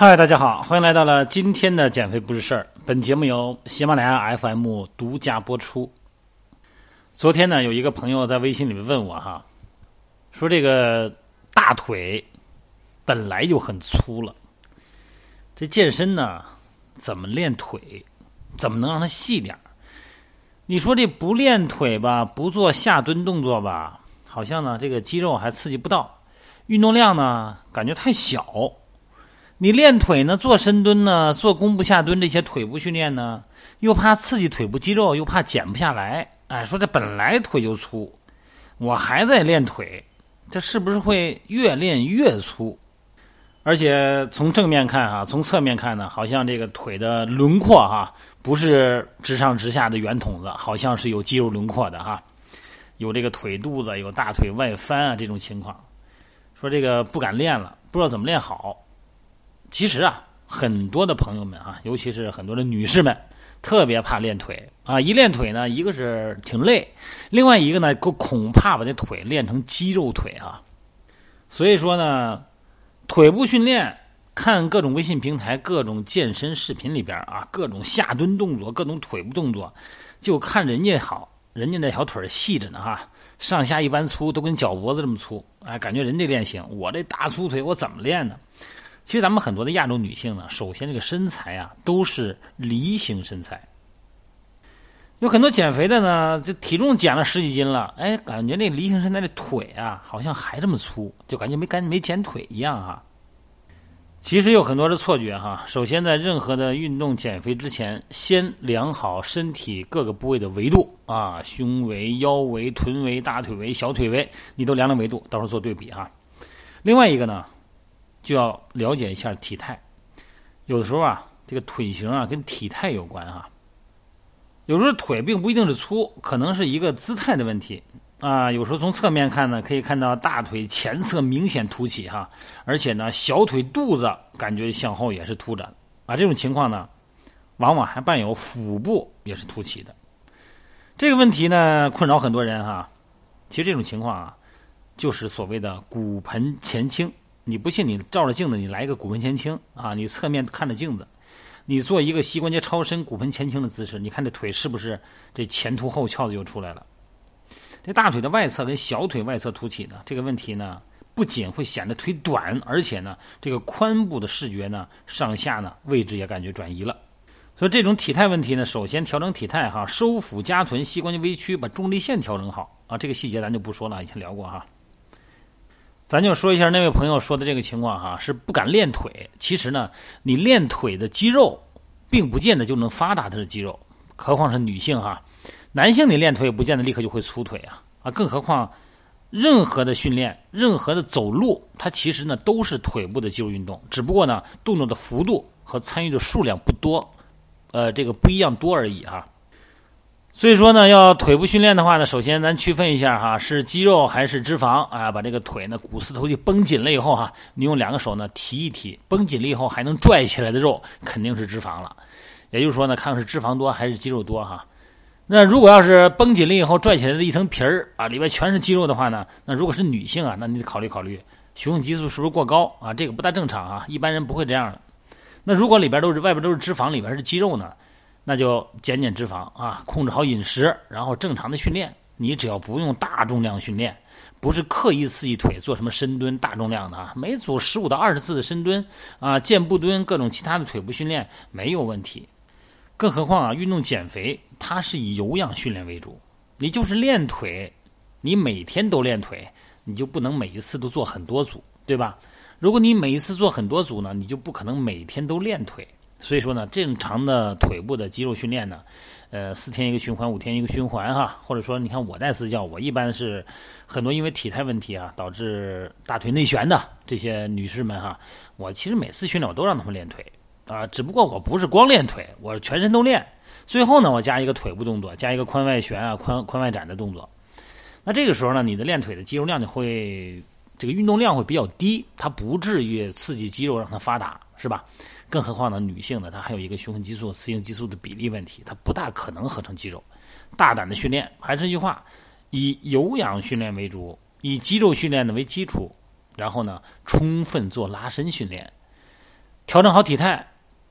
嗨，大家好，欢迎来到了今天的减肥不是事儿。本节目由喜马拉雅 FM 独家播出。昨天呢，有一个朋友在微信里面问我哈，说这个大腿本来就很粗了，这健身呢怎么练腿？怎么能让它细点儿？你说这不练腿吧，不做下蹲动作吧，好像呢这个肌肉还刺激不到，运动量呢感觉太小。你练腿呢，做深蹲呢，做弓步下蹲这些腿部训练呢，又怕刺激腿部肌肉，又怕减不下来。哎，说这本来腿就粗，我还在练腿，这是不是会越练越粗？而且从正面看哈，从侧面看呢，好像这个腿的轮廓哈，不是直上直下的圆筒子，好像是有肌肉轮廓的哈，有这个腿肚子，有大腿外翻啊这种情况。说这个不敢练了，不知道怎么练好。其实啊，很多的朋友们啊，尤其是很多的女士们，特别怕练腿啊。一练腿呢，一个是挺累，另外一个呢，恐怕把这腿练成肌肉腿啊。所以说呢，腿部训练，看各种微信平台、各种健身视频里边啊，各种下蹲动作、各种腿部动作，就看人家好，人家那条腿细着呢哈，上下一般粗，都跟脚脖子这么粗，哎，感觉人家练行，我这大粗腿我怎么练呢？其实咱们很多的亚洲女性呢，首先这个身材啊都是梨形身材，有很多减肥的呢，这体重减了十几斤了，哎，感觉那梨形身材的腿啊好像还这么粗，就感觉没干没减腿一样哈。其实有很多的错觉哈。首先在任何的运动减肥之前，先量好身体各个部位的维度啊，胸围、腰围、臀围、大腿围、小腿围，你都量量维度，到时候做对比哈。另外一个呢。就要了解一下体态，有的时候啊，这个腿型啊跟体态有关哈。有时候腿并不一定是粗，可能是一个姿态的问题啊。有时候从侧面看呢，可以看到大腿前侧明显凸起哈，而且呢，小腿肚子感觉向后也是凸着啊。这种情况呢，往往还伴有腹部也是凸起的。这个问题呢，困扰很多人哈。其实这种情况啊，就是所谓的骨盆前倾。你不信？你照着镜子，你来一个骨盆前倾啊！你侧面看着镜子，你做一个膝关节超伸、骨盆前倾的姿势，你看这腿是不是这前凸后翘的就出来了？这大腿的外侧跟小腿外侧凸起呢？这个问题呢，不仅会显得腿短，而且呢，这个髋部的视觉呢，上下呢位置也感觉转移了。所以这种体态问题呢，首先调整体态哈，收腹夹臀，膝关节微曲，把重力线调整好啊。这个细节咱就不说了，以前聊过哈。咱就说一下那位朋友说的这个情况哈，是不敢练腿。其实呢，你练腿的肌肉，并不见得就能发达他的肌肉，何况是女性哈。男性你练腿也不见得立刻就会粗腿啊啊！更何况，任何的训练，任何的走路，它其实呢都是腿部的肌肉运动，只不过呢动作的幅度和参与的数量不多，呃，这个不一样多而已哈。所以说呢，要腿部训练的话呢，首先咱区分一下哈，是肌肉还是脂肪啊？把这个腿呢股四头肌绷紧了以后哈，你用两个手呢提一提，绷紧了以后还能拽起来的肉肯定是脂肪了。也就是说呢，看是脂肪多还是肌肉多哈。那如果要是绷紧了以后拽起来的一层皮儿啊，里边全是肌肉的话呢，那如果是女性啊，那你得考虑考虑雄性激素是不是过高啊？这个不大正常啊，一般人不会这样的。那如果里边都是外边都是脂肪，里边是肌肉呢？那就减减脂肪啊，控制好饮食，然后正常的训练。你只要不用大重量训练，不是刻意刺激腿做什么深蹲大重量的啊，每组十五到二十次的深蹲啊，箭步蹲各种其他的腿部训练没有问题。更何况啊，运动减肥它是以有氧训练为主，你就是练腿，你每天都练腿，你就不能每一次都做很多组，对吧？如果你每一次做很多组呢，你就不可能每天都练腿。所以说呢，正常的腿部的肌肉训练呢，呃，四天一个循环，五天一个循环哈。或者说，你看我带私教，我一般是很多因为体态问题啊，导致大腿内旋的这些女士们哈，我其实每次训练我都让他们练腿啊，只不过我不是光练腿，我全身都练。最后呢，我加一个腿部动作，加一个髋外旋啊、髋髋外展的动作。那这个时候呢，你的练腿的肌肉量就会这个运动量会比较低，它不至于刺激肌肉让它发达，是吧？更何况呢，女性呢，她还有一个雄性激素、雌性激素的比例问题，她不大可能合成肌肉。大胆的训练，还是那句话，以有氧训练为主，以肌肉训练呢为基础，然后呢，充分做拉伸训练。调整好体态，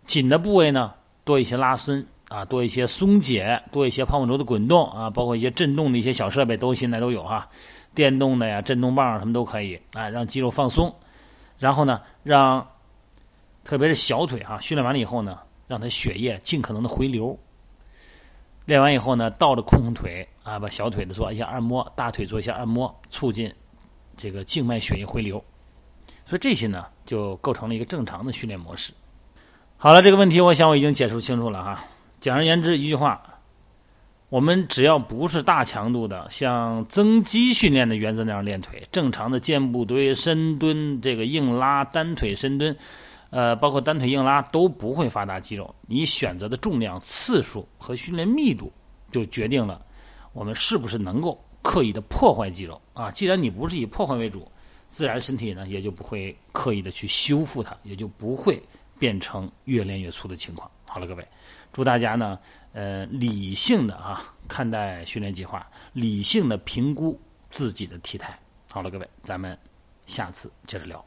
紧的部位呢多一些拉伸啊，多一些松解，多一些泡沫轴的滚动啊，包括一些震动的一些小设备都现在都有哈，电动的呀、震动棒什么都可以啊，让肌肉放松。然后呢，让特别是小腿啊，训练完了以后呢，让它血液尽可能的回流。练完以后呢，倒着空空腿啊，把小腿的做一下按摩，大腿做一下按摩，促进这个静脉血液回流。所以这些呢，就构成了一个正常的训练模式。好了，这个问题我想我已经解释清楚了哈。简而言之，一句话，我们只要不是大强度的，像增肌训练的原则那样练腿，正常的肩部蹲、深蹲、这个硬拉、单腿深蹲。呃，包括单腿硬拉都不会发达肌肉。你选择的重量、次数和训练密度，就决定了我们是不是能够刻意的破坏肌肉啊。既然你不是以破坏为主，自然身体呢也就不会刻意的去修复它，也就不会变成越练越粗的情况。好了，各位，祝大家呢，呃，理性的啊看待训练计划，理性的评估自己的体态。好了，各位，咱们下次接着聊。